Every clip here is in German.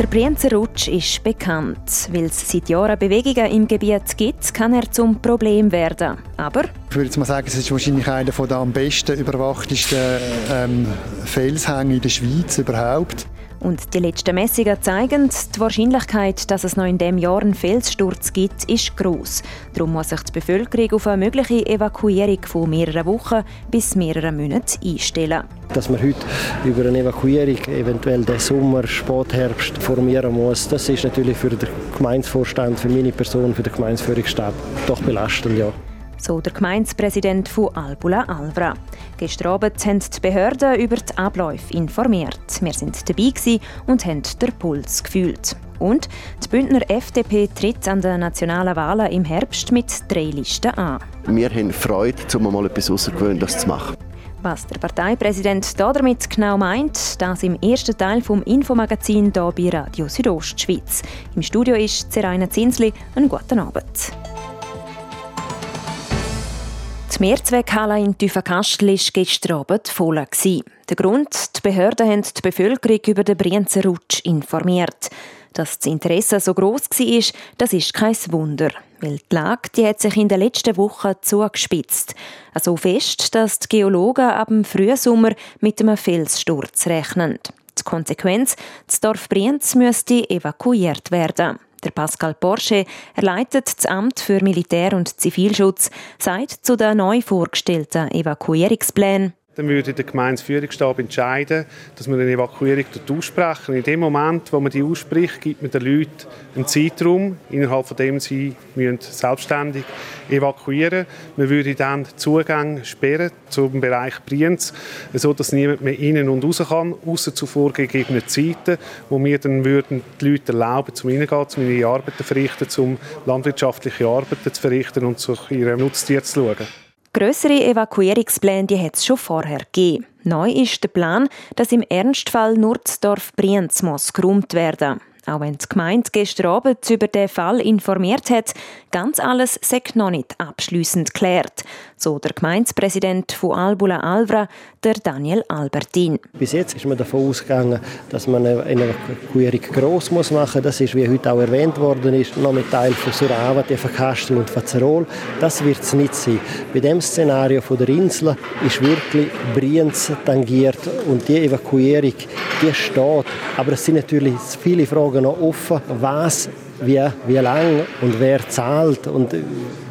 Der Brienzer Rutsch ist bekannt. Weil es seit Jahren Bewegungen im Gebiet gibt, kann er zum Problem werden. Aber ich würde mal sagen, es ist wahrscheinlich einer der am besten überwachtesten ähm, Felshänge in der Schweiz überhaupt. Und die letzten Messungen zeigen, die Wahrscheinlichkeit, dass es noch in diesem Jahr einen Felssturz gibt, ist groß. Darum muss sich die Bevölkerung auf eine mögliche Evakuierung von mehreren Wochen bis mehreren Monaten einstellen. Dass man heute über eine Evakuierung eventuell den Sommer, Spätherbst formieren muss, das ist natürlich für den Gemeindevorstand, für meine Person, für den Gemeindeführungsstab doch belastend, ja so der Gemeindepräsident von Albula Alvra. Gestern Abend haben die Behörden über die Abläufe informiert. Wir sind dabei und haben den Puls gefühlt. Und die Bündner FDP tritt an den nationalen Wahlen im Herbst mit drei Listen an. Wir haben Freude, um mal etwas Außergewöhnliches zu machen. Was der Parteipräsident damit genau meint, das im ersten Teil vom Infomagazin hier bei Radio Südostschweiz. Im Studio ist Zeraina Zinsli. Einen guten Abend. Die Mehrzweckhalle in Tüfenkastel war gestern Abend voll. Der Grund, die Behörden haben die Bevölkerung über den Brienzer Rutsch informiert. Dass das Interesse so gross war, das ist kein Wunder. Weil die Lage die hat sich in den letzten Wochen zugespitzt. So fest, dass die Geologen ab dem Frühsommer mit einem Felssturz rechnen. Die Konsequenz, das Dorf Brienz müsste evakuiert werden. Der Pascal Porsche, er leitet das Amt für Militär- und Zivilschutz, sagt zu den neu vorgestellten Evakuierungsplänen, dann würde der Gemeindeführungsstab entscheiden, dass wir eine Evakuierung aussprechen. In dem Moment, wo man die ausspricht, gibt man den Leuten einen Zeitraum, innerhalb von dem sie müssen selbstständig evakuieren müssen. Man würde dann den Zugang sperren zum Bereich Brienz, sodass niemand mehr innen und raus kann, außer zu vorgegebenen Zeiten, wo wir dann würden die Leute erlauben, zum Reingehen, um ihre Arbeiten zu verrichten, um landwirtschaftliche Arbeiten zu verrichten und zu ihrem Nutztier zu schauen. Grössere Evakuierungspläne die hat es schon vorher gegeben. Neu ist der Plan, dass im Ernstfall nur das Dorf Brienz muss geräumt werden auch wenn die Gemeinde gestern Abend über den Fall informiert hat, ganz alles sei noch nicht abschließend geklärt. So der Gemeindepräsident von Albula Alvra, der Daniel Albertin. Bis jetzt ist man davon ausgegangen, dass man eine Evakuierung gross machen muss. Das ist, wie heute auch erwähnt worden ist, noch mit Teil von Surava, Kastel und Fazerol. Das wird es nicht sein. Bei dem Szenario von der Insel ist wirklich Brienz tangiert und die Evakuierung, die steht. Aber es sind natürlich viele Fragen Fragen noch offen. Was, wie, wie lang und wer zahlt und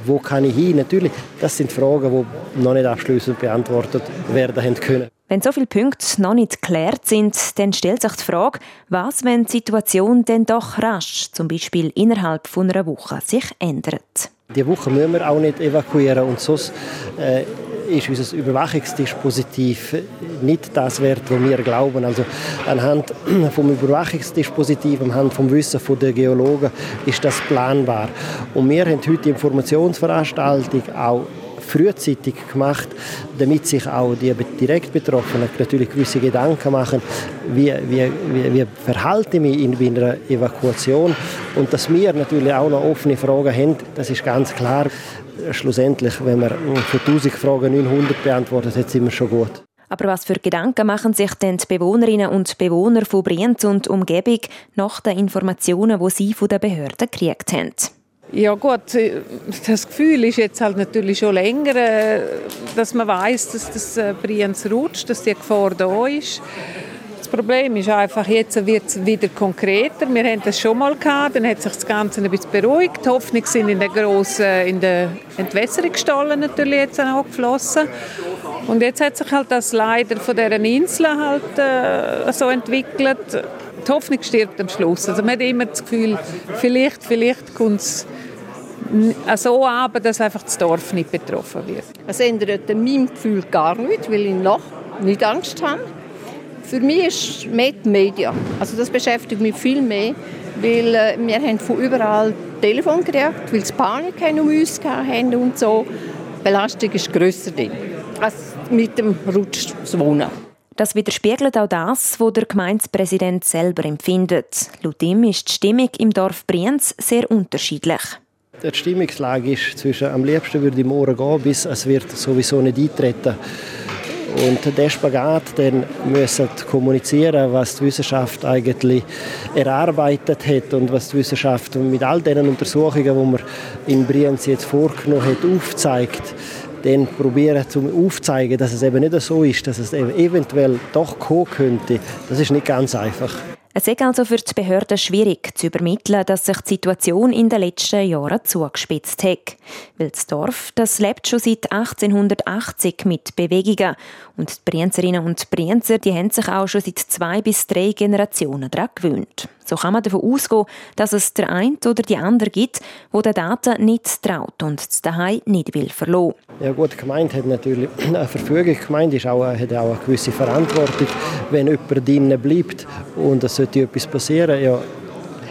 wo kann ich hin? Natürlich, das sind Fragen, die noch nicht abschließend beantwortet werden können. Wenn so viele Punkte noch nicht geklärt sind, dann stellt sich die Frage, was, wenn die Situation dann doch rasch, zum Beispiel innerhalb von einer Woche, sich ändert. Die Woche müssen wir auch nicht evakuieren und sonst äh, ist unser Überwachungsdispositiv nicht das wert, was wir glauben. Also anhand vom Überwachungsdispositiv, anhand vom Wissen der Geologen ist das planbar. Und wir haben heute die Informationsveranstaltung auch frühzeitig gemacht, damit sich auch die direkt Betroffenen natürlich gewisse Gedanken machen, wie, wie, wie, wie verhalte ich mich in einer Evakuation und dass wir natürlich auch noch offene Fragen haben, das ist ganz klar. Schlussendlich, wenn man von 1000 Fragen 900 beantwortet hat, sind wir schon gut. Aber was für Gedanken machen sich denn die Bewohnerinnen und Bewohner von Brienz und Umgebung nach den Informationen, die sie von den Behörden gekriegt haben? Ja gut, das Gefühl ist jetzt halt natürlich schon länger, äh, dass man weiß, dass das äh, Brienz rutscht, dass die Gefahr da ist. Das Problem ist einfach, jetzt wird es wieder konkreter. Wir hatten das schon mal gehabt, dann hat sich das Ganze ein bisschen beruhigt. Die Hoffnungen sind in den grossen, in den Entwässerungsstollen natürlich jetzt auch geflossen. Und jetzt hat sich halt das leider von deren Inseln halt äh, so entwickelt. Die Hoffnung stirbt am Schluss. Also man hat immer das Gefühl, vielleicht, vielleicht kommt es so ab, dass einfach das Dorf nicht betroffen wird. Es ändert an meinem Gefühl gar nichts, weil ich noch nicht Angst habe. Für mich ist Med Media. Also das beschäftigt mich viel mehr, weil äh, wir haben von überall Telefon gekriegt, weil es Panik um uns haben und so. Die Belastung ist grösser als mit dem Rutsch zu wohnen. Das widerspiegelt auch das, was der Gemeindepräsident selber empfindet. Laut ihm ist die Stimmung im Dorf Brienz sehr unterschiedlich. Die Stimmungslage ist zwischen am liebsten würde ich morgen gehen, bis es wird sowieso nicht eintreten. Und der Spagat, dann müssen kommunizieren, was die Wissenschaft eigentlich erarbeitet hat und was die Wissenschaft mit all den Untersuchungen, die man in Brienz jetzt vorgenommen hat, aufzeigt dann probieren zu aufzeigen, dass es eben nicht so ist, dass es eventuell doch kommen könnte, das ist nicht ganz einfach. Es ist also für die Behörden schwierig zu übermitteln, dass sich die Situation in den letzten Jahren zugespitzt hat. Weil das Dorf, das lebt schon seit 1880 mit Bewegungen. Und die Brienzerinnen und Brienzer, die haben sich auch schon seit zwei bis drei Generationen daran gewöhnt. So kann man davon ausgehen, dass es der eine oder die andere gibt, wo der Daten nicht traut und das daheim nicht will verlassen. Ja gut, die Gemeinde hat natürlich eine Verfügung. Die Gemeinde ist auch, hat auch eine gewisse Verantwortung. Wenn jemand drinnen bleibt und es etwas passieren, ja,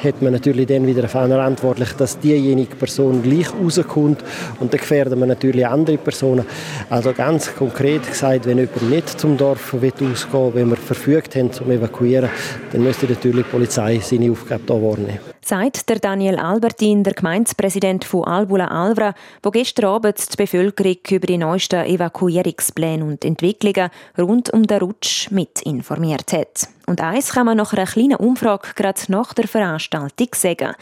hat man natürlich dann wieder verantwortlich, dass diejenige Person gleich rauskommt und dann gefährden wir natürlich andere Personen. Also ganz konkret gesagt, wenn jemand nicht zum Dorf ausgehen will, wenn wir verfügt haben zum Evakuieren, dann müsste natürlich die Polizei seine Aufgabe hier wahrnehmen. Sagt der Daniel Albertin, der Gemeindepräsident von Albula Alvra, wo gestern Abend die Bevölkerung über die neuesten Evakuierungspläne und Entwicklungen rund um den Rutsch mit informiert hat. Und eins kann man nach einer kleinen Umfrage gerade nach der Veranstaltung sagen.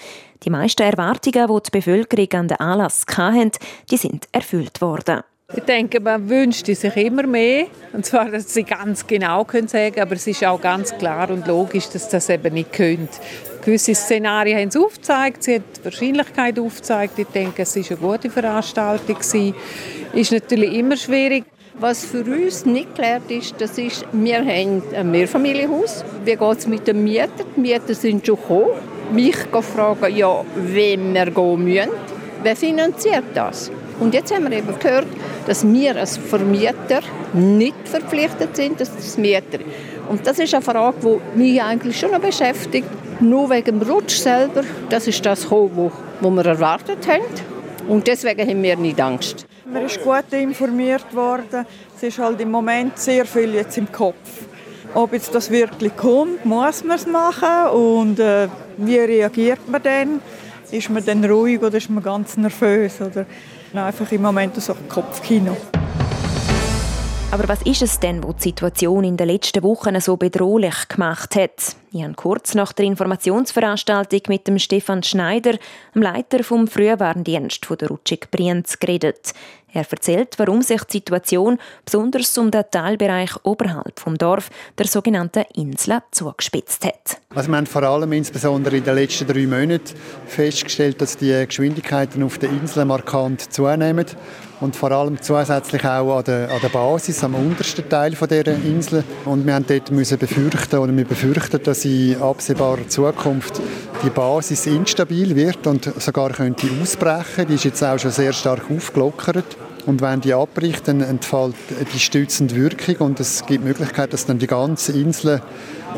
Die meisten Erwartungen, die die Bevölkerung an den Anlass hatten, die sind erfüllt worden. Ich denke, man wünscht sich immer mehr. Und zwar, dass sie ganz genau können sagen aber es ist auch ganz klar und logisch, dass das eben nicht können. Gewisse Szenarien haben sie aufgezeigt, sie haben die Wahrscheinlichkeit aufgezeigt. Ich denke, es war eine gute Veranstaltung. Es ist natürlich immer schwierig. Was für uns nicht geklärt ist, das ist, wir haben ein Mehrfamilienhaus. Wie geht es mit den Mietern? Die Mieter sind schon gekommen. Mich fragen, ja, wem wir gehen müssen. Wer finanziert das? Und jetzt haben wir eben gehört, dass wir als Vermieter nicht verpflichtet sind, dass das Mieter. Und das ist eine Frage, die mich eigentlich schon noch beschäftigt. Nur wegen dem Rutsch selber, das ist das, was wir erwartet haben. Und deswegen haben wir nicht Angst. Man ist gut informiert worden. Es ist halt im Moment sehr viel jetzt im Kopf. Ob jetzt das wirklich kommt, muss man es machen. Und äh, wie reagiert man dann? Ist man dann ruhig oder ist man ganz nervös? Oder einfach im Moment so Kopfkino. Aber was ist es denn, wo die Situation in den letzten Wochen so bedrohlich gemacht hat? Ich habe kurz nach der Informationsveranstaltung mit dem Stefan Schneider, dem Leiter vom Frühwarndienst der Rutschig Brienz, geredet. Er erzählt, warum sich die Situation besonders um den Teilbereich oberhalb vom Dorf, der sogenannten Insel, zugespitzt hat. Also wir haben vor allem insbesondere in den letzten drei Monaten festgestellt, dass die Geschwindigkeiten auf der Insel markant zunehmen und vor allem zusätzlich auch an der, an der Basis, am untersten Teil von dieser Insel. Und wir haben dort müssen befürchten, oder wir befürchten, dass in absehbarer Zukunft die Basis instabil wird und sogar könnte ausbrechen. Die ist jetzt auch schon sehr stark aufgelockert. Und wenn die abbricht, dann entfällt die stützende Wirkung und es gibt die Möglichkeit, dass dann die ganze Insel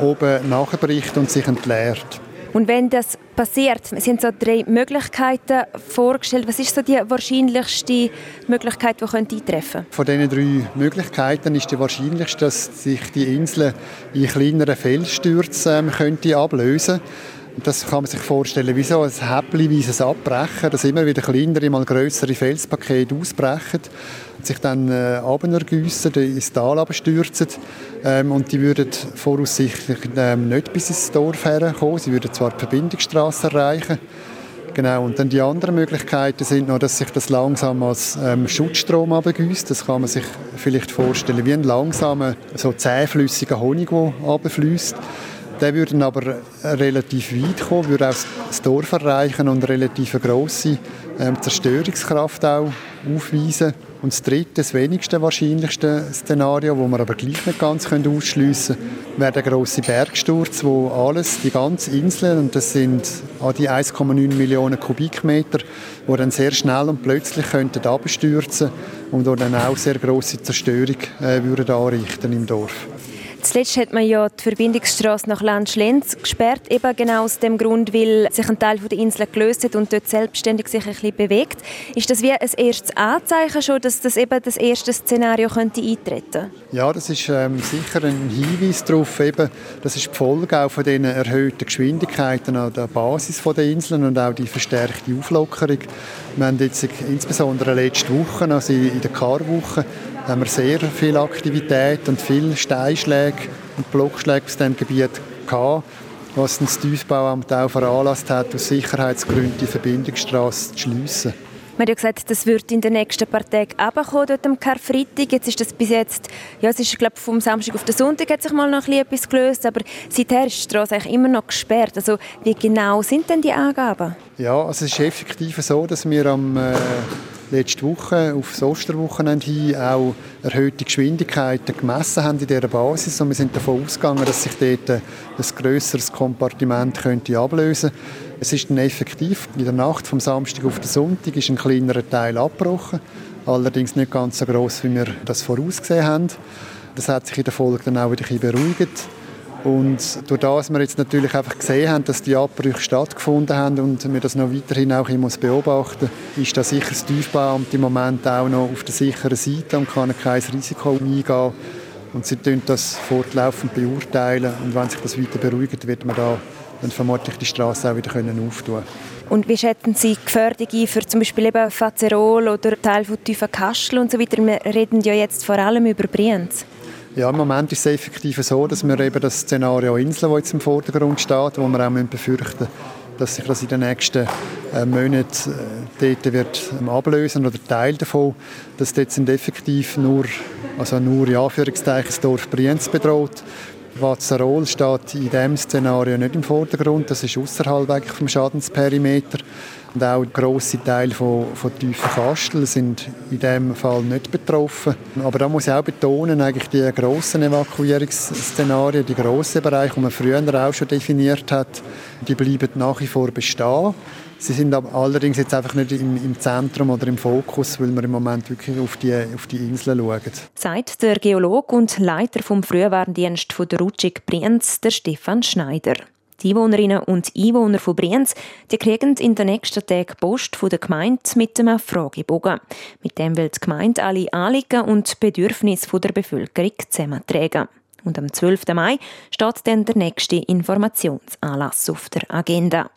oben nachbricht und sich entleert. Und wenn das passiert, sind so drei Möglichkeiten vorgestellt. Was ist so die wahrscheinlichste Möglichkeit, die könnte eintreffen Von diesen drei Möglichkeiten ist die wahrscheinlichste, dass sich die Insel in kleineren Felsstürzen ähm, könnte ablösen könnte. Das kann man sich vorstellen wie so ein häppchenweises Abbrechen, dass immer wieder kleinere, mal größere Felspakete ausbrechen sich dann äh, ins Tal stürzen. Ähm, und die würden voraussichtlich ähm, nicht bis ins Dorf herkommen. Sie würden zwar die Verbindungsstraße erreichen, Genau, und dann die anderen Möglichkeiten sind noch, dass sich das langsam als ähm, Schutzstrom abgüsst. Das kann man sich vielleicht vorstellen wie ein langsamer, so zähflüssiger Honig, der abfließt. Der würde aber relativ weit kommen, würde auch das Dorf erreichen und relativ eine grosse ähm, Zerstörungskraft auch aufweisen. Und das dritte, das wenigste wahrscheinlichste Szenario, das wir aber gleich nicht ganz ausschliessen können, wäre der grosse Bergsturz, wo alles, die ganze Insel, und das sind an die 1,9 Millionen Kubikmeter, wo dann sehr schnell und plötzlich könnten abstürzen und dann auch sehr grosse Zerstörung äh, würden anrichten im Dorf. Zuletzt hat man ja die Verbindungsstraße nach Landschlenz gesperrt, eben genau aus dem Grund, weil sich ein Teil der Insel gelöst hat und dort selbstständig sich ein bisschen bewegt. Ist das wie ein erstes Anzeichen schon, dass das eben das erste Szenario könnte eintreten? Ja, das ist ähm, sicher ein Hinweis darauf, eben, das ist die Folge auch von den erhöhten Geschwindigkeiten an der Basis der Inseln und auch die verstärkte Auflockerung. Wir haben jetzt insbesondere letzte Woche, also in der Karwoche, haben wir sehr viel Aktivität und viele Steinschläge und Blockschläge aus diesem Gebiet gehabt, was das Tiefbauamt auch veranlasst hat, aus Sicherheitsgründen die Verbindungsstraße zu schliessen. Man hat ja gesagt, das wird in den nächsten paar Tagen runterkommen, dort am Karfreitag. Jetzt ist das bis jetzt, ja, es ist, glaube vom Samstag auf den Sonntag hat sich mal noch etwas gelöst, aber seither ist die Straße eigentlich immer noch gesperrt. Also wie genau sind denn die Angaben? Ja, also es ist effektiv so, dass wir am äh, letzte Woche auf das Osterwochenende hin auch erhöhte Geschwindigkeiten gemessen haben in dieser Basis und wir sind davon ausgegangen, dass sich dort ein grösseres Kompartiment könnte ablösen könnte. Es ist dann effektiv, in der Nacht vom Samstag auf den Sonntag ist ein kleinerer Teil abgebrochen, allerdings nicht ganz so groß, wie wir das vorausgesehen haben. Das hat sich in der Folge dann auch wieder ein bisschen beruhigt. Und durch das wir jetzt natürlich einfach gesehen haben, dass die Abbrüche stattgefunden haben und wir das noch weiterhin auch immer beobachten ist da sicher das Tiefbauamt im Moment auch noch auf der sicheren Seite und kann kein Risiko eingehen. Und sie tun das fortlaufend beurteilen und wenn sich das weiter beruhigt, wird man da dann vermutlich die Straße auch wieder können auftun Und wie schätzen Sie die Gefährdung für zum Beispiel eben Fazerol oder Teil von Kastel und so weiter? Wir reden ja jetzt vor allem über Brienz. Ja, im Moment ist es effektiv so, dass wir eben das Szenario Insel, das jetzt im Vordergrund steht, wo wir auch befürchten müssen, dass sich das in den nächsten äh, Monaten äh, dort wird ähm, ablösen oder Teil davon, dass dort sind effektiv nur, also nur in Anführungszeichen das Dorf Brienz bedroht. Watzerol steht in diesem Szenario nicht im Vordergrund, das ist außerhalb vom Schadensperimeter. Und auch grosse Teile von, von tiefen Kasteln sind in diesem Fall nicht betroffen. Aber da muss ich auch betonen, eigentlich die grossen Evakuierungsszenarien, die grossen Bereiche, die man früher auch schon definiert hat, die bleiben nach wie vor bestehen. Sie sind allerdings jetzt einfach nicht im, im, Zentrum oder im Fokus, weil wir im Moment wirklich auf die, auf die Inseln schauen. Sagt der Geologe und Leiter vom Frühwarndienst der Rutschig Brienz, der Stefan Schneider. Die Einwohnerinnen und Einwohner von Brienz die kriegen in den nächsten Tagen Post von der Gemeinde mit einem Fragebogen. Mit dem will die Gemeinde alle Anliegen und Bedürfnisse der Bevölkerung zusammentragen. Und am 12. Mai steht dann der nächste Informationsanlass auf der Agenda.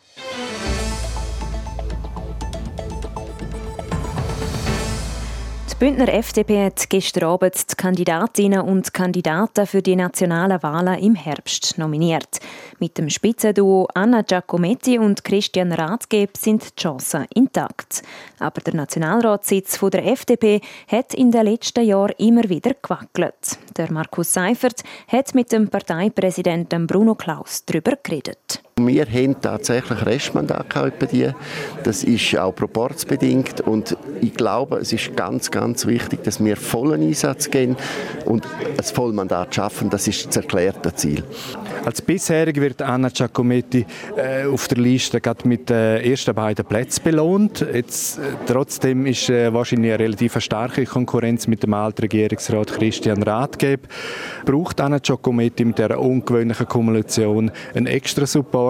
Bündner FDP hat gestern Abend die Kandidatinnen und Kandidaten für die nationalen Wahlen im Herbst nominiert. Mit dem Spitzenduo Anna Giacometti und Christian Rathgeb sind die Chancen intakt. Aber der Nationalratssitz der FDP hat in den letzten Jahren immer wieder gewackelt. Der Markus Seifert hat mit dem Parteipräsidenten Bruno Klaus darüber geredet. Wir haben tatsächlich Restmandat bei dir. Das ist auch proportsbedingt und ich glaube, es ist ganz, ganz wichtig, dass wir vollen Einsatz gehen und ein Vollmandat schaffen. Das ist das erklärte Ziel. Als bisherig wird Anna Giacometti äh, auf der Liste gerade mit den ersten beiden Plätzen belohnt. Jetzt, äh, trotzdem ist äh, wahrscheinlich eine relativ starke Konkurrenz mit dem alten Regierungsrat Christian Rathgeb. Braucht Anna Giacometti mit dieser ungewöhnlichen Kumulation einen extra Support,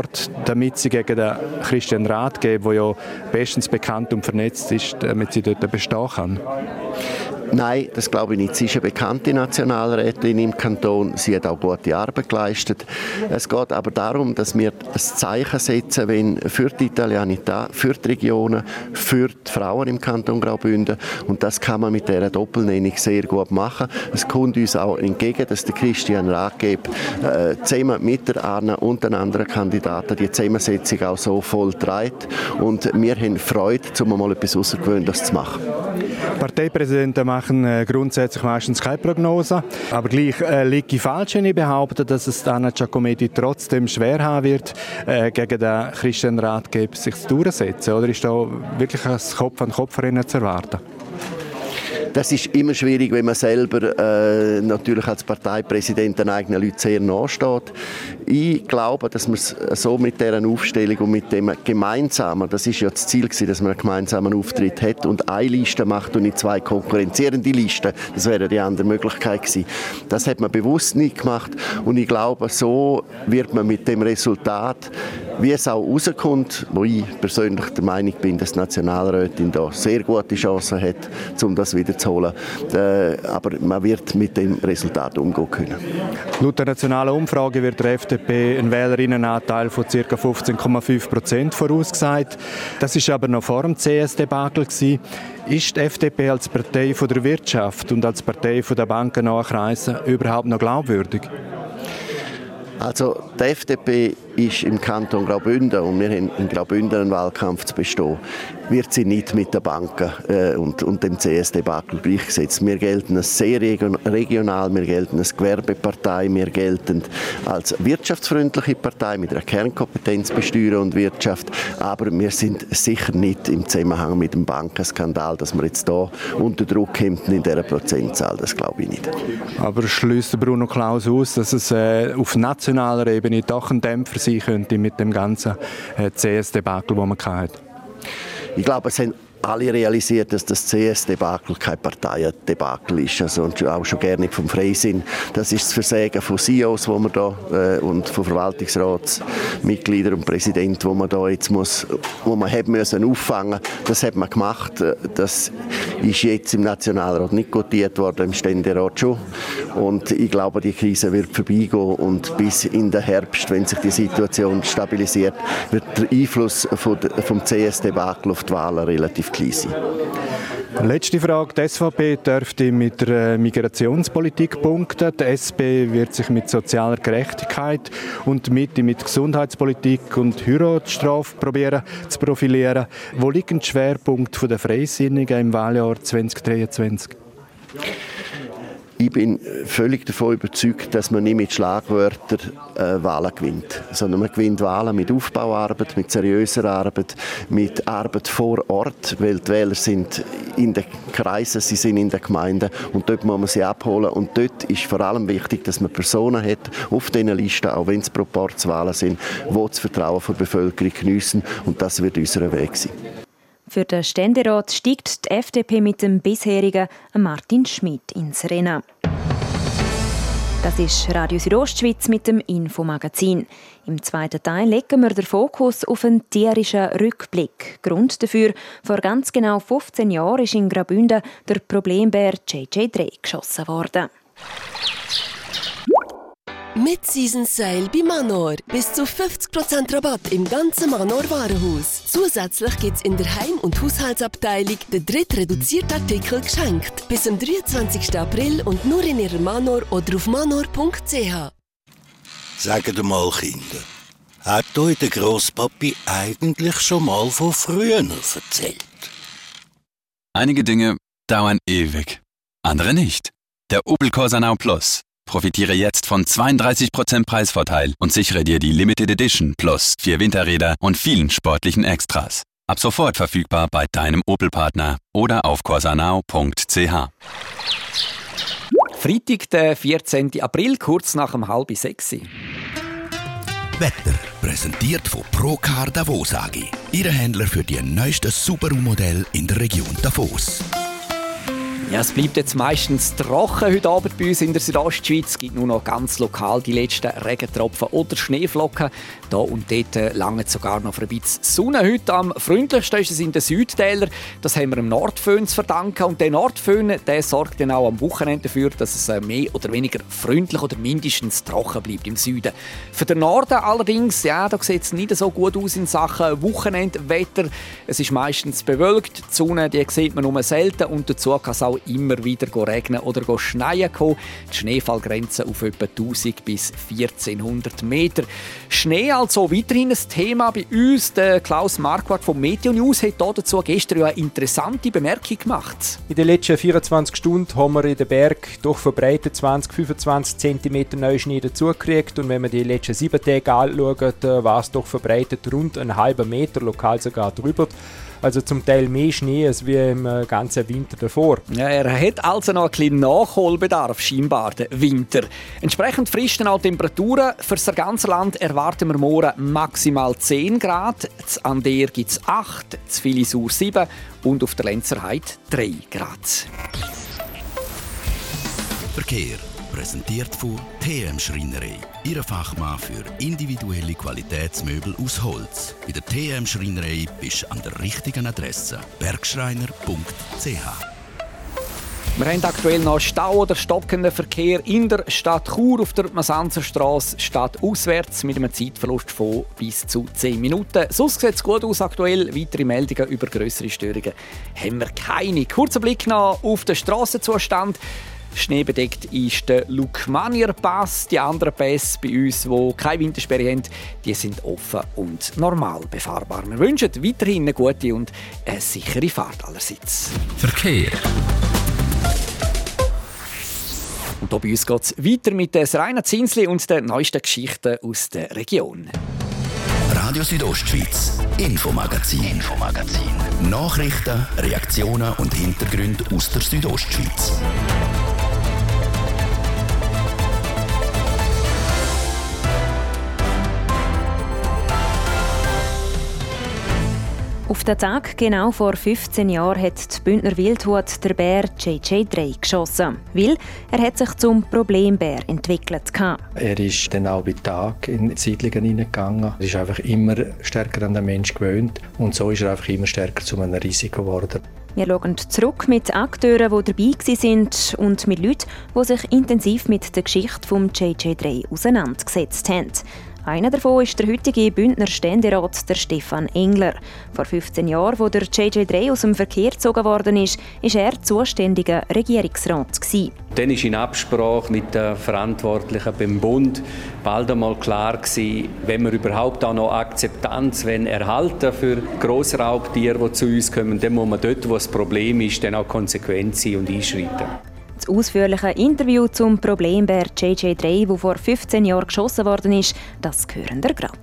damit sie gegen den Christian Rathgeb, der ja bestens bekannt und vernetzt ist, damit sie dort bestehen kann? Nein, das glaube ich nicht. Sie ist eine bekannte Nationalrätin im Kanton. Sie hat auch gute Arbeit geleistet. Es geht aber darum, dass wir ein Zeichen setzen wenn für die Italianität, für die Regionen, für die Frauen im Kanton Graubünden. Und das kann man mit dieser Doppelnennung sehr gut machen. Es kommt uns auch entgegen, dass der Christian Rathgeb äh, zusammen mit der Anna und den anderen Kandidaten die Zusammensetzung auch so voll trägt. Und wir haben Freude, um mal etwas Außergewöhnliches zu machen. Parteipräsidenten machen äh, grundsätzlich meistens keine Prognose, aber gleich äh, liege ich falsch, wenn ich behaupte, dass es Anna Giacometti trotzdem schwer haben wird, äh, gegen den Christian Ratgeber sich zu durchsetzen. Oder ist da wirklich ein Kopf an Kopf zu erwarten? Das ist immer schwierig, wenn man selber äh, natürlich als Parteipräsident den eigenen Leuten sehr nahe steht. Ich glaube, dass man es so mit dieser Aufstellung und mit dem gemeinsamen, das ist ja das Ziel gewesen, dass man einen gemeinsamen Auftritt hat und eine Liste macht und nicht zwei konkurrenzierende Listen. Das wäre die andere Möglichkeit gewesen. Das hat man bewusst nicht gemacht und ich glaube, so wird man mit dem Resultat, wie es auch rauskommt, wo ich persönlich der Meinung bin, dass die Nationalrätin da sehr gute Chancen hat, um das wiederzuholen. Äh, aber man wird mit dem Resultat umgehen können. Laut der nationalen Umfrage wird der FDP ein Wählerinnenanteil von ca. 15,5 Prozent vorausgesagt. Das ist aber noch vor dem CS-Debakel. Ist die FDP als Partei der Wirtschaft und als Partei der Banken überhaupt noch glaubwürdig? Also die FDP ist im Kanton Graubünden und wir haben in Graubünden einen Wahlkampf zu bestehen, wird sie nicht mit den Banken äh, und, und dem CS-Debakel gleichgesetzt. Wir gelten als sehr regional, wir gelten als Gewerbepartei, wir gelten als wirtschaftsfreundliche Partei mit einer Kernkompetenz bei Steuern und Wirtschaft, aber wir sind sicher nicht im Zusammenhang mit dem Bankenskandal, dass wir jetzt da unter Druck kämpfen in dieser Prozentzahl, das glaube ich nicht. Aber schließt Bruno Klaus aus, dass es äh, auf nationaler Ebene doch ein Dämpfer sein könnte mit dem ganzen äh, CS-Debakel, das man hatte? Ich glaube, es haben alle realisiert, dass das CS-Debakel kein Parteiendebakel ist. Also, und auch schon gerne nicht vom Freisinn. Das ist das Versagen von CEOs wo man da, äh, und von Verwaltungsratsmitgliedern und Präsidenten, wo man da jetzt muss, wo man hat müssen auffangen. Das hat man gemacht. Das ist jetzt im Nationalrat nicht gotiert worden, im Ständerat schon. Und ich glaube, die Krise wird vorbeigehen und bis in den Herbst, wenn sich die Situation stabilisiert, wird der Einfluss vom CS-Debakel auf die Wahlen relativ klein sein. Letzte Frage. Die SVP dürfte mit der Migrationspolitik punkten. Die SP wird sich mit sozialer Gerechtigkeit und mit, mit Gesundheitspolitik und Heiratsstrafe probieren zu profilieren. Wo liegt der Schwerpunkt der Freisinnigen im Wahljahr 2023? Ich bin völlig davon überzeugt, dass man nicht mit Schlagwörtern äh, Wahlen gewinnt, sondern man gewinnt Wahlen mit Aufbauarbeit, mit seriöser Arbeit, mit Arbeit vor Ort, weil die Wähler sind in den Kreisen, sie sind in den Gemeinden und dort muss man sie abholen und dort ist vor allem wichtig, dass man Personen hat auf diesen Listen, auch wenn es Proportswahlen sind, die das Vertrauen der Bevölkerung geniessen und das wird unser Weg sein. Für den Ständerat steigt die FDP mit dem bisherigen Martin Schmidt ins Rennen. Das ist Radio Südostschweiz mit dem Infomagazin. Im zweiten Teil legen wir den Fokus auf einen tierischen Rückblick. Grund dafür, vor ganz genau 15 Jahren ist in Graubünden der Problembär JJ3 geschossen worden. Mit Season Sale bei Manor. Bis zu 50% Rabatt im ganzen Manor Warenhaus. Zusätzlich gibt es in der Heim- und Haushaltsabteilung den dritten reduzierten Artikel geschenkt. Bis zum 23. April und nur in ihrer Manor oder auf manor.ch. Sagt mal, Kinder, hat euch der Grosspapi eigentlich schon mal von früher erzählt? Einige Dinge dauern ewig, andere nicht. Der Opel Corsa Now Plus Profitiere jetzt von 32% Preisvorteil und sichere dir die Limited Edition plus vier Winterräder und vielen sportlichen Extras. Ab sofort verfügbar bei deinem Opel-Partner oder auf corsanao.ch. Freitag, der 14. April, kurz nach dem halb sechs. Wetter präsentiert von Procar Davos AG. Ihre Händler für die neuesten Subaru-Modelle in der Region Davos. Ja, es bleibt jetzt meistens trocken heute Abend bei uns in der Südostschweiz. Es gibt nur noch ganz lokal die letzten Regentropfen oder Schneeflocken. Da und dort äh, lange sogar noch für ein bisschen Sonne. Heute am freundlichsten ist es in den Südtälern. Das haben wir dem Nordföhn zu verdanken. Und der Nordföhn der sorgt dann auch am Wochenende dafür, dass es äh, mehr oder weniger freundlich oder mindestens trocken bleibt im Süden. Für den Norden allerdings, ja, da sieht es nicht so gut aus in Sachen Wochenendwetter. Es ist meistens bewölkt. Die Sonne die sieht man nur selten und dazu kann es auch immer wieder regnen oder schneien kommen. Die Schneefallgrenze auf etwa 1000 bis 1400 Meter. Schnee also weiterhin ein Thema bei uns. Der Klaus Marquardt vom Meteo News hat dazu gestern eine interessante Bemerkung gemacht. In den letzten 24 Stunden haben wir in den Berg doch verbreitet 20-25 cm neuen Schnee dazugekriegt und wenn man die letzten sieben Tage anschaut, war es doch verbreitet rund einen halben Meter, lokal sogar drüber. Also zum Teil mehr Schnee als wie im äh, ganzen Winter davor. Ja, er hat also noch ein bisschen Nachholbedarf, scheinbar, der Winter. Entsprechend fristen auch Temperaturen. Für das ganze Land erwarten wir morgen maximal 10 Grad. An der gibt es 8, zu Filisur 7 und auf der Lenzerheide 3 Grad. Verkehr präsentiert von TM Schreinerei. Ihre Fachmann für individuelle Qualitätsmöbel aus Holz. Bei der TM Schreinerei bist du an der richtigen Adresse. Bergschreiner.ch wir haben aktuell noch Stau oder stockenden Verkehr in der Stadt Chur auf der Masanzerstraße Stadt auswärts mit einem Zeitverlust von bis zu 10 Minuten. Sonst sieht es gut aus aktuell. Weitere Meldungen über größere Störungen haben wir keine. Kurzer Blick noch auf den Strassenzustand. Schneebedeckt ist der Lukmanier Pass. Die anderen Pässe bei uns, die keine Wintersperre haben, die sind offen und normal befahrbar. Wir wünschen weiterhin eine gute und eine sichere Fahrt allerseits. Verkehr. Und bei uns geht es weiter mit der Rainer Zinsli und den neuesten Geschichten aus der Region. Radio Südostschweiz, Infomagazin, Infomagazin. Nachrichten, Reaktionen und Hintergründe aus der Südostschweiz. Auf den Tag genau vor 15 Jahren hat die Bündner Wildhut der Bär JJ3 geschossen, weil er hat sich zum Problembär entwickelt hat. Er ist dann auch bei Tag in die Siedlungen hineingegangen. Er ist einfach immer stärker an den Menschen gewöhnt und so ist er einfach immer stärker zu einem Risiko geworden. Wir schauen zurück mit Akteuren, die dabei waren und mit Leuten, die sich intensiv mit der Geschichte vom JJ3 auseinandergesetzt haben. Einer davon ist der heutige Bündner Ständerat, der Stefan Engler. Vor 15 Jahren, als der JJ3 aus dem Verkehr gezogen worden ist, war er zuständiger Regierungsrat. Gewesen. Dann war in Absprache mit den Verantwortlichen beim Bund bald einmal klar gewesen, wenn wir überhaupt auch noch Akzeptanz erhalten für Grossraubtiere, die zu uns kommen, dann muss man dort, wo das Problem ist, dann auch konsequent sein und einschreiten. Das ausführliche Interview zum Problembär JJ3, wo vor 15 Jahren geschossen worden ist, das hören wir gerade.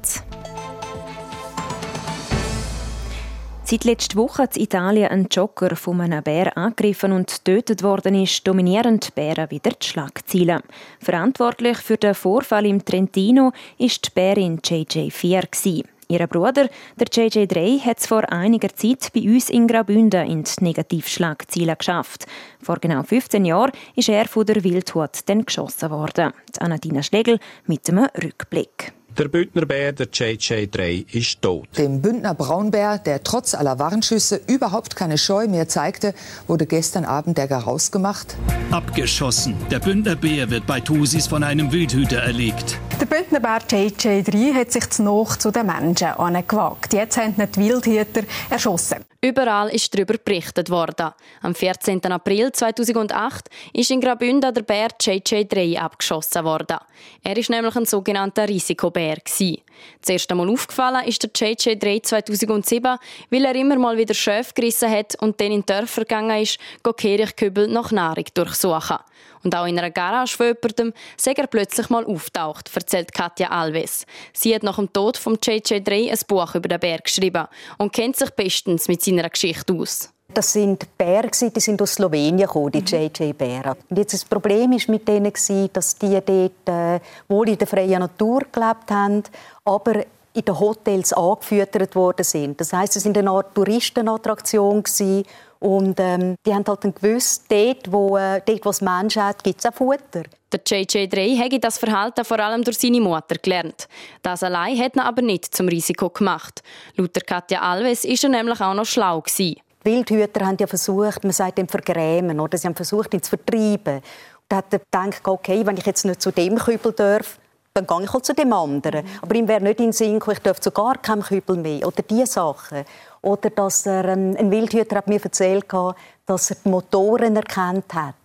Seit letzter Woche in Italien ein Jogger von einem Bär angegriffen und getötet worden ist, dominieren die Bären wieder die Schlagzeilen. Verantwortlich für den Vorfall im Trentino ist die Bärin JJ4. Ihr Bruder, der JJ3, hat es vor einiger Zeit bei uns in Graubünden in die Negativschlagziele geschafft. Vor genau 15 Jahren ist er von der Wildhut dann geschossen worden. Die Anatina Schlegel mit einem Rückblick. Der Bündner Bär, der JJ3, ist tot. Dem Bündner Braunbär, der trotz aller Warnschüsse überhaupt keine Scheu mehr zeigte, wurde gestern Abend der Garaus gemacht. Abgeschossen. Der Bündner Bär wird bei Thusis von einem Wildhüter erlegt. Der Bündner Bär JJ3 hat sich zu noch zu den Menschen angewagt. Jetzt haben ihn die Wildhüter erschossen. Überall ist darüber berichtet worden. Am 14. April 2008 ist in Graubünden der Bär JJ3 abgeschossen worden. Er ist nämlich ein sogenannter Risikobär. Gewesen. Das erste Mal aufgefallen ist der JJ3 2007, weil er immer mal wieder Schöf gerissen hat und dann in Dörfer gegangen ist, Kehrichkübel nach Nahrung durchsuchen. Und auch in einer Garage von jemandem sei er plötzlich mal auftaucht, erzählt Katja Alves. Sie hat nach dem Tod von JJ3 ein Buch über den Berg geschrieben und kennt sich bestens mit seiner Geschichte aus. Das sind Bären, die sind aus Slowenien gekommen, die JJ-Bären. Und jetzt das Problem ist mit denen dass die dort äh, wohl in der freien Natur gelebt haben, aber in den Hotels angefüttert worden sind. Das heißt, es sind eine Art Touristenattraktion gewesen. Und ähm, die haben halt dann gewusst, dort, wo, äh, dort, wo es Menschen hat, gibt es auch Futter. Der JJ3 hätte das Verhalten vor allem durch seine Mutter gelernt. Das allein hat ihn aber nicht zum Risiko gemacht. Laut Katja Alves ist er nämlich auch noch schlau gewesen. Die Wildhüter haben ja versucht, man sagt dem vergrämen, oder sie haben versucht, ihn zu vertreiben. Da hat er gedacht, okay, wenn ich jetzt nicht zu dem Kübel darf, dann gehe ich halt zu dem anderen. Mhm. Aber ihm wäre nicht in den Sinn gekommen, ich darf zu gar keinem Kübel mehr. Oder diese Sachen. Oder dass er, ähm, ein Wildhüter hat mir erzählt, dass er die Motoren erkannt hat.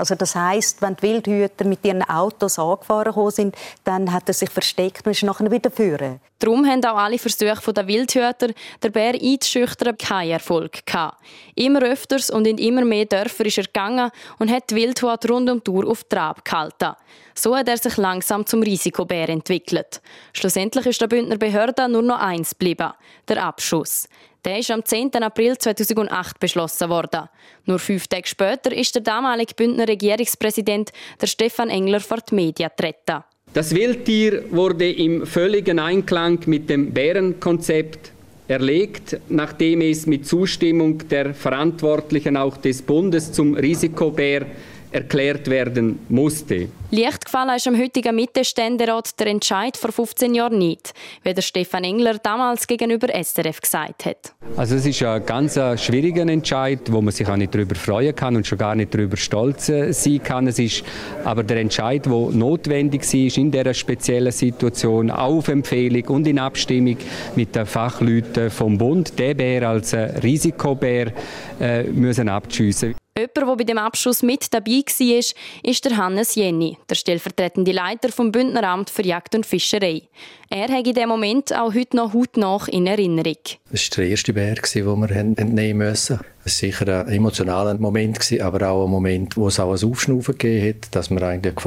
Also das heißt, wenn die Wildhüter mit ihren Autos angefahren sind, dann hat er sich versteckt und ist nachher wieder führen. Darum haben auch alle Versuche der Wildhüter, den Bär einzuschüchtern, keinen Erfolg gehabt. Immer öfters und in immer mehr Dörfer ist er gegangen und hat die Wildhut rund um die Uhr auf Trab gehalten. So hat er sich langsam zum Risikobär entwickelt. Schlussendlich ist der Bündner Behörde nur noch eins geblieben, der Abschuss. Der ist am 10. April 2008 beschlossen worden. Nur fünf Tage später ist der damalige Bündner Regierungspräsident, der Stefan Engler, vor die Medien getreten. Das Wildtier wurde im völligen Einklang mit dem Bärenkonzept erlegt, nachdem es mit Zustimmung der Verantwortlichen auch des Bundes zum Risikobär erklärt werden musste. Leicht gefallen ist am heutigen Mittelständerat der Entscheid vor 15 Jahren nicht, wie der Stefan Engler damals gegenüber SRF gesagt hat. Also es ist ein ganz schwieriger Entscheid, wo man sich auch nicht darüber freuen kann und schon gar nicht darüber stolz äh, sein kann. Es ist aber der Entscheid, der notwendig war in dieser speziellen Situation, auf Empfehlung und in Abstimmung mit den Fachleuten vom Bund, der Bär als Risikobär äh, müssen abschiessen. Jemand, der bei dem Abschuss mit dabei war, ist der Hannes Jenny, der stellvertretende Leiter vom Bündneramt für Jagd und Fischerei. Er hat in dem Moment auch heute noch hautnach in Erinnerung. Das war der erste Bär, den wir entnehmen mussten. Es war sicher ein emotionaler Moment, aber auch ein Moment, wo es auch ein Aufschnaufen gegeben hat, dass wir eigentlich die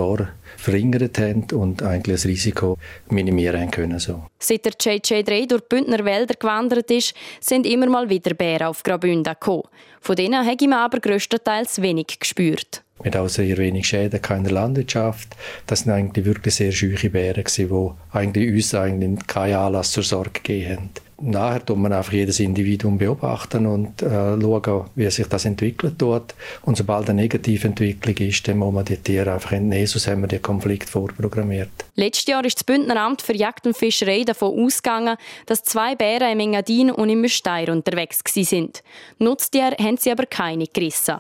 verringert haben und eigentlich das Risiko minimieren können. So. Seit der JJ3 durch die Bündner Wälder gewandert ist, sind immer mal wieder Bären auf Graubünden gekommen. Von denen habe ich aber grösstenteils wenig gespürt. Haben auch sehr wenig Schäden in Landwirtschaft. Das waren eigentlich wirklich sehr scheuche Bären, die eigentlich uns eigentlich keinen Anlass zur Sorge gegeben haben nachher tut man einfach jedes Individuum beobachten und äh, schauen, wie sich das entwickelt tut. Und sobald eine negative Entwicklung ist, dann muss man die Tiere einfach entnehmen, sonst haben wir den Konflikt vorprogrammiert. Letztes Jahr ist das Bündneramt für Jagd und Fischerei davon ausgegangen, dass zwei Bären im Engadin und im Müsteir unterwegs waren. Nutztiere haben sie aber keine gerissen.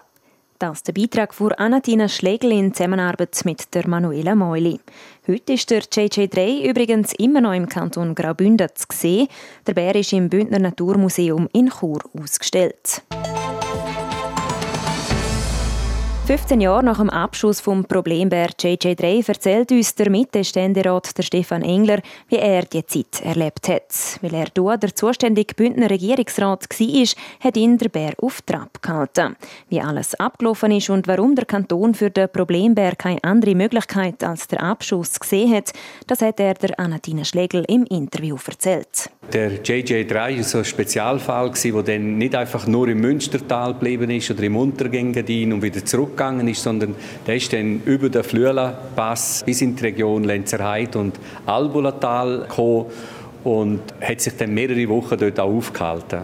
Das der Beitrag von Anatina Schlegel in Zusammenarbeit mit der Manuela Meuli. Heute ist der JJ3 übrigens immer noch im Kanton Graubünden zu sehen. Der Bär ist im Bündner Naturmuseum in Chur ausgestellt. 15 Jahre nach dem Abschuss vom Problembär JJ3 erzählt uns der Mittelständerat der Stefan Engler, wie er die Zeit erlebt hat. Weil er dort der zuständige Bündner Regierungsrat war, hat ihn der Bär auf Trab gehalten. Wie alles abgelaufen ist und warum der Kanton für den Problembär keine andere Möglichkeit als der Abschuss gesehen hat, das hat er der Anatina Schlegel im Interview erzählt. Der JJ3 war so ein Spezialfall, der dann nicht einfach nur im Münstertal geblieben ist oder im Untergängadin und wieder zurück gegangen ist, sondern der ist dann über den Flüela-Pass bis in die Region Lenzerheide und Albulatal gekommen und hat sich dann mehrere Wochen dort auch aufgehalten.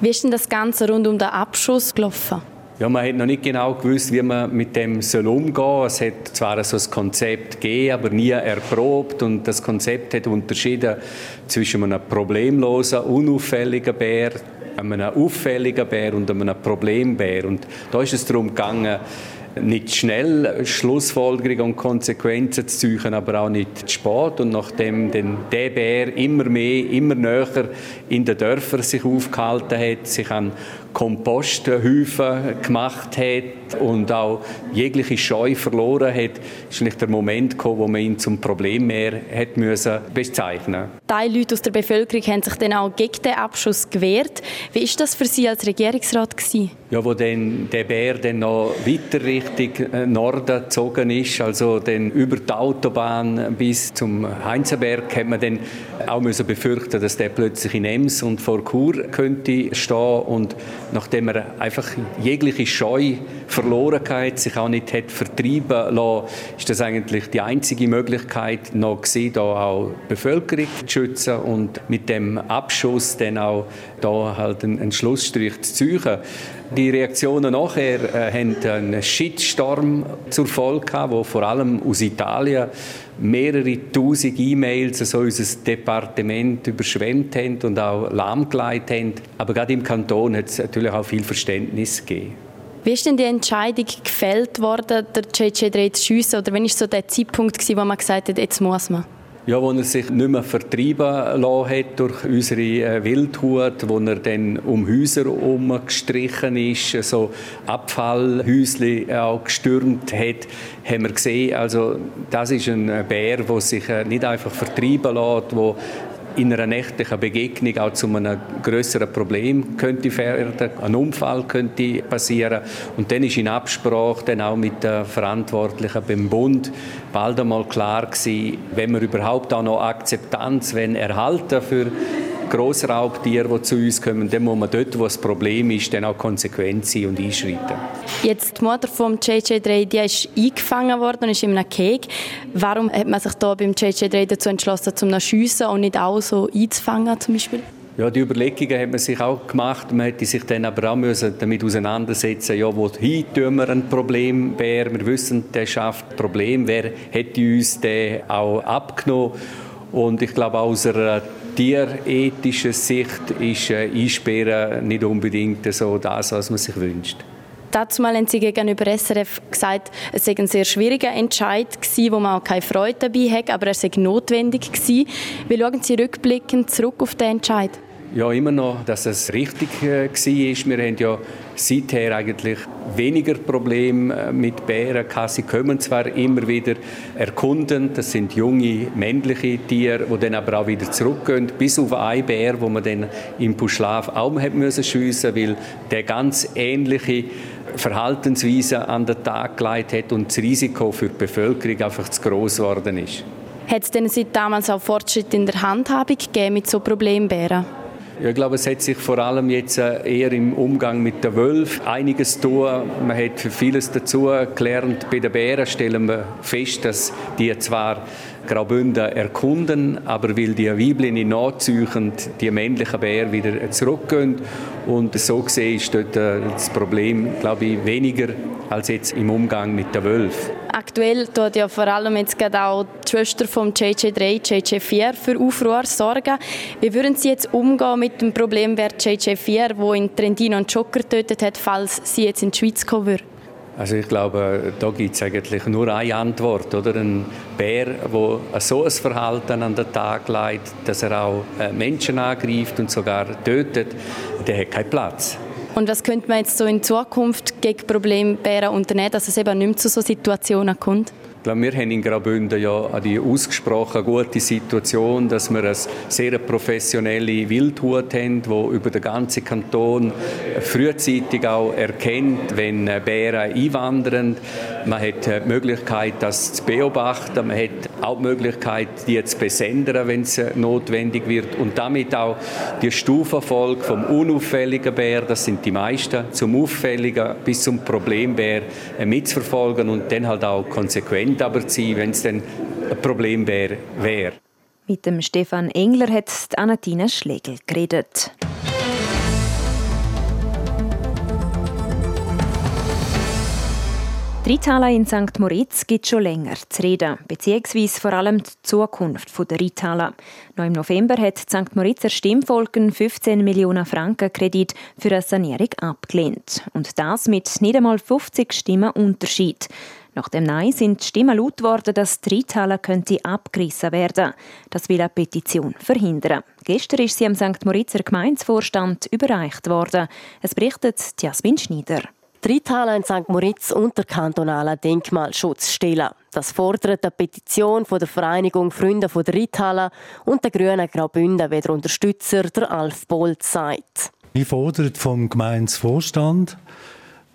Wie ist denn das Ganze rund um den Abschuss gelaufen? Ja, man hat noch nicht genau gewusst, wie man mit dem soll umgehen soll. Es hat zwar so ein Konzept gegeben, aber nie erprobt. Und das Konzept hat unterschieden zwischen einem problemlosen, unauffälligen Bär, einem auffälligen Bär und einem Problembär. Und da ist es darum gegangen, nicht schnell Schlussfolgerungen und Konsequenzen zu ziehen, aber auch nicht zu spät. Und nachdem dann der Bär immer mehr, immer näher in den Dörfern sich aufgehalten hat, sich an Komposthäufen gemacht hat und auch jegliche Scheu verloren hat, ist der Moment gekommen, wo man ihn zum Problemmeer hat müssen bezeichnen. Teil Leute aus der Bevölkerung haben sich dann auch gegen den Abschuss gewehrt. Wie ist das für Sie als Regierungsrat gewesen? Ja, wo dann der Bär dann noch weiter Richtung äh, Norden gezogen ist, also dann über die Autobahn bis zum Heinzenberg, hat man dann auch müssen befürchten, dass der plötzlich in Ems und vor Chur könnte stehen und nachdem er einfach jegliche Scheu verloren hat, sich auch nicht hat vertreiben lassen, ist das eigentlich die einzige Möglichkeit noch gewesen, da auch die Bevölkerung zu schützen und mit dem Abschuss dann auch da halt einen, Schlussstrich zu ziehen. Die Reaktionen nachher äh, haben einen Shitstorm zur Folge gehabt, wo vor allem aus Italien mehrere tausend E-Mails so unser Departement überschwemmt haben und auch lahmgelegt haben. Aber gerade im Kanton hat es natürlich auch viel Verständnis gegeben. Wie ist denn die Entscheidung gefällt worden, der JJ3 zu schiessen? Oder wann war so der Zeitpunkt, wo man gesagt hat, jetzt muss man? Ja, wo er sich nicht mehr vertreiben lassen hat durch unsere äh, Wildhut, wo er dann um Häuser umgestrichen ist, so Abfallhäusli auch gestürmt hat, haben wir gesehen, also das ist ein Bär, der sich äh, nicht einfach vertreiben lässt, wo in einer nächtlichen Begegnung auch zu einem größeren Problem könnte werden, ein Unfall könnte passieren. Und dann ist in Absprache dann auch mit den Verantwortlichen beim Bund bald einmal klar gewesen, wenn wir überhaupt auch noch Akzeptanz wenn erhalten für Grossraubtiere, die zu uns kommen, dann muss man dort, wo das Problem ist, dann auch konsequent sein und einschreiten. Jetzt die Mutter vom JJ3, die ist eingefangen worden und ist in einem Keg. Warum hat man sich da beim JJ3 dazu entschlossen, zum schiessen und nicht auch so einzufangen zum Beispiel? Ja, die Überlegungen hat man sich auch gemacht. Man hätte sich dann aber auch müssen damit auseinandersetzen ja, wohin tun wir ein Problembär? Wir wissen, der schafft Problem. Wer hätte uns den auch abgenommen? Und ich glaube, aus einer tierethischer Sicht ist Einsperren nicht unbedingt so das, was man sich wünscht. Dazu haben Sie gegenüber SRF gesagt, es sei ein sehr schwieriger Entscheid gewesen, wo man auch keine Freude dabei hat, aber er sei notwendig gewesen. Wie schauen Sie rückblickend zurück auf den Entscheid? Ja, immer noch, dass es richtig äh, war. Wir haben ja seither eigentlich weniger Probleme äh, mit Bären. Sie kommen zwar immer wieder erkunden, das sind junge männliche Tiere, die dann aber auch wieder zurückgehen, bis auf einen Bär, wo man dann im Puschlaf auch schiessen, weil der ganz ähnliche Verhaltensweise an den Tag gelegt hat und das Risiko für die Bevölkerung einfach zu groß geworden ist. Hat es denn seit damals auch Fortschritte in der Handhabung gegeben mit so Problembären? Ich glaube, es hat sich vor allem jetzt äh, eher im Umgang mit der Wölfe einiges tun. Man hat vieles dazu gelernt. Bei den Bären stellen wir fest, dass die zwar Graubünden erkunden, aber weil die Weibchen nachziehen, die männlichen Bären wieder zurückgehen. Und so gesehen ist dort äh, das Problem, glaube ich, weniger als jetzt im Umgang mit den Wölfen. Aktuell tut ja vor allem jetzt gerade auch die Schwester vom JJ3, JJ4 für Aufruhr sorgen. Wie würden Sie jetzt umgehen mit dem Problem, wer JJ4, wo in Trentino einen Joker getötet hat, falls sie jetzt in die Schweiz kommen würde? Also ich glaube, da gibt es eigentlich nur eine Antwort. Oder? Ein Bär, der so ein Verhalten an den Tag legt, dass er auch äh, Menschen angreift und sogar tötet, der hat keinen Platz. Und was könnte man jetzt so in Zukunft gegen Problembären unternehmen, dass es eben nicht mehr zu so Situationen kommt? Ich glaube, wir haben in Graubünden ja die ausgesprochen gute Situation, dass wir eine sehr professionelle Wildhut haben, die über den ganzen Kanton frühzeitig auch erkennt, wenn Bären einwandern. Man hat die Möglichkeit, das zu beobachten. Man hat auch die Möglichkeit, die zu besendern, wenn es notwendig wird. Und damit auch die Stufenfolge vom unauffälligen Bär, das sind die meisten, zum auffälligen bis zum Problembär mitzuverfolgen und dann halt auch konsequent könnte aber sein, wenn es dann ein Problem wäre. Wär. Mit dem Stefan Engler hat Anatina Schlegel geredet. Reithalle in St. Moritz gibt schon länger zu reden, beziehungsweise vor allem die Zukunft der Reithalle. Noch im November hat die St. Moritzer Stimmvolken 15 Millionen Franken Kredit für eine Sanierung abgelehnt. Und das mit nicht einmal 50 Stimmen Unterschied. Nach dem Nein sind Stimmen laut geworden, dass die Reithalle könnte abgerissen werden. Das will eine Petition verhindern. Gestern ist sie am St. Moritzer Gemeinsvorstand überreicht worden. Es berichtet Jasmin Schneider. Die Reithalle in St. Moritz unter kantonalen Denkmalschutz stellen. Das fordert eine Petition von der Vereinigung Freunde von der Reithalle und der Grünen Graubünden, wie der Unterstützer der Alf Bolt sagt. Ich fordere vom Gemeinsvorstand,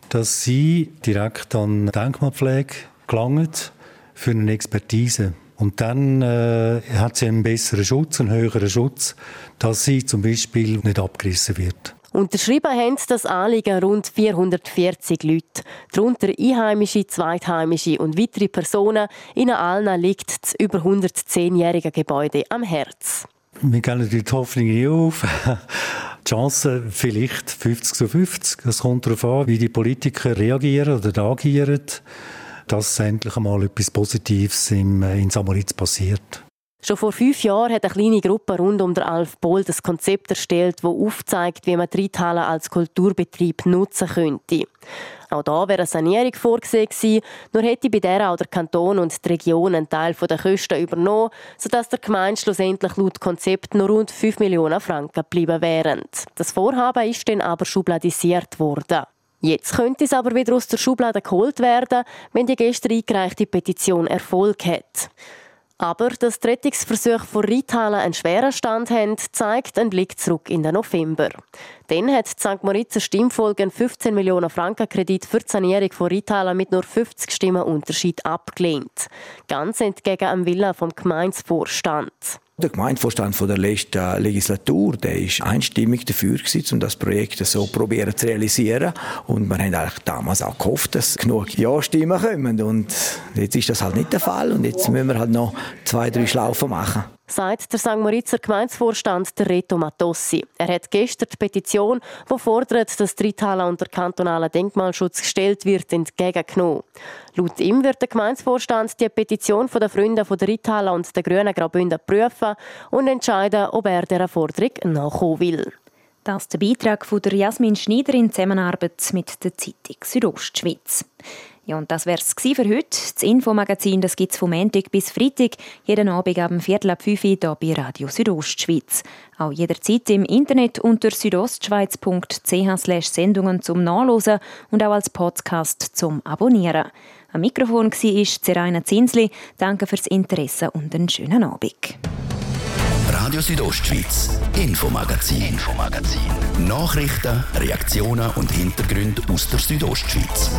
dass sie direkt an Denkmalpflege gelangen für eine Expertise. Und dann äh, hat sie einen besseren Schutz, einen höheren Schutz, dass sie zum Beispiel nicht abgerissen wird. Unterschrieben haben das Anliegen rund 440 Leute, darunter Einheimische, Zweitheimische und weitere Personen. Ihnen allen liegt das über 110-jährige Gebäude am Herz. Wir gehen natürlich die Hoffnung eh auf. Die Chance vielleicht 50 zu 50. Es kommt darauf an, wie die Politiker reagieren oder agieren, dass endlich einmal etwas Positives im, in Samoritz passiert. Schon vor fünf Jahren hat eine kleine Gruppe rund um den Alf Bohl das Konzept erstellt, das aufzeigt, wie man die Reithalle als Kulturbetrieb nutzen könnte. Auch da wäre eine Sanierung vorgesehen gewesen, nur hätte bei der auch der Kanton und die Region einen Teil der Kosten übernommen, sodass der Gemeinde schlussendlich laut Konzept nur rund 5 Millionen Franken geblieben wären. Das Vorhaben ist dann aber schubladisiert worden. Jetzt könnte es aber wieder aus der Schublade geholt werden, wenn die gestern eingereichte Petition Erfolg hat. Aber dass die Rettungsversuche von Rheintaler einen schweren Stand haben, zeigt ein Blick zurück in den November. Dann hat die St. Moritzer Stimmfolge einen 15 Millionen Franken Kredit für die Sanierung von Rheintaler mit nur 50 Stimmen Unterschied abgelehnt. Ganz entgegen dem Willen vom Gemeinsvorstand. Der Gemeindevorstand der letzten Legislatur, ist einstimmig dafür gewesen, um das Projekt so probieren zu realisieren. Und wir haben damals auch gehofft, dass genug Ja-Stimmen kommen. Und jetzt ist das halt nicht der Fall. Und jetzt müssen wir halt noch zwei, drei Schlaufen machen sagt der St. Moritzer Gemeinsvorstand der Reto Matossi. Er hat gestern die Petition, die fordert, dass Trithala unter kantonalen Denkmalschutz gestellt wird, entgegengenommen. Laut ihm wird der Gemeinsvorstand die Petition der Freunde von der Rithala und der Grünen Graubünden prüfen und entscheiden, ob er dieser Forderung nachkommen will. Das ist der Beitrag von der Jasmin Schneider in Zusammenarbeit mit der Zeitung Südostschweiz. Ja, und das wäre es für heute. Das Infomagazin gibt es vom Montag bis Freitag, jeden Abend ab Viertel ab 5 Uhr hier bei Radio Südostschweiz. Auch jederzeit im Internet unter südostschweiz.ch Sendungen zum Nachlesen und auch als Podcast zum Abonnieren. Am Mikrofon war Zeraina Zinsli. Danke fürs Interesse und einen schönen Abend. Radio Südostschweiz, Infomagazin, Infomagazin. Nachrichten, Reaktionen und Hintergründe aus der Südostschweiz.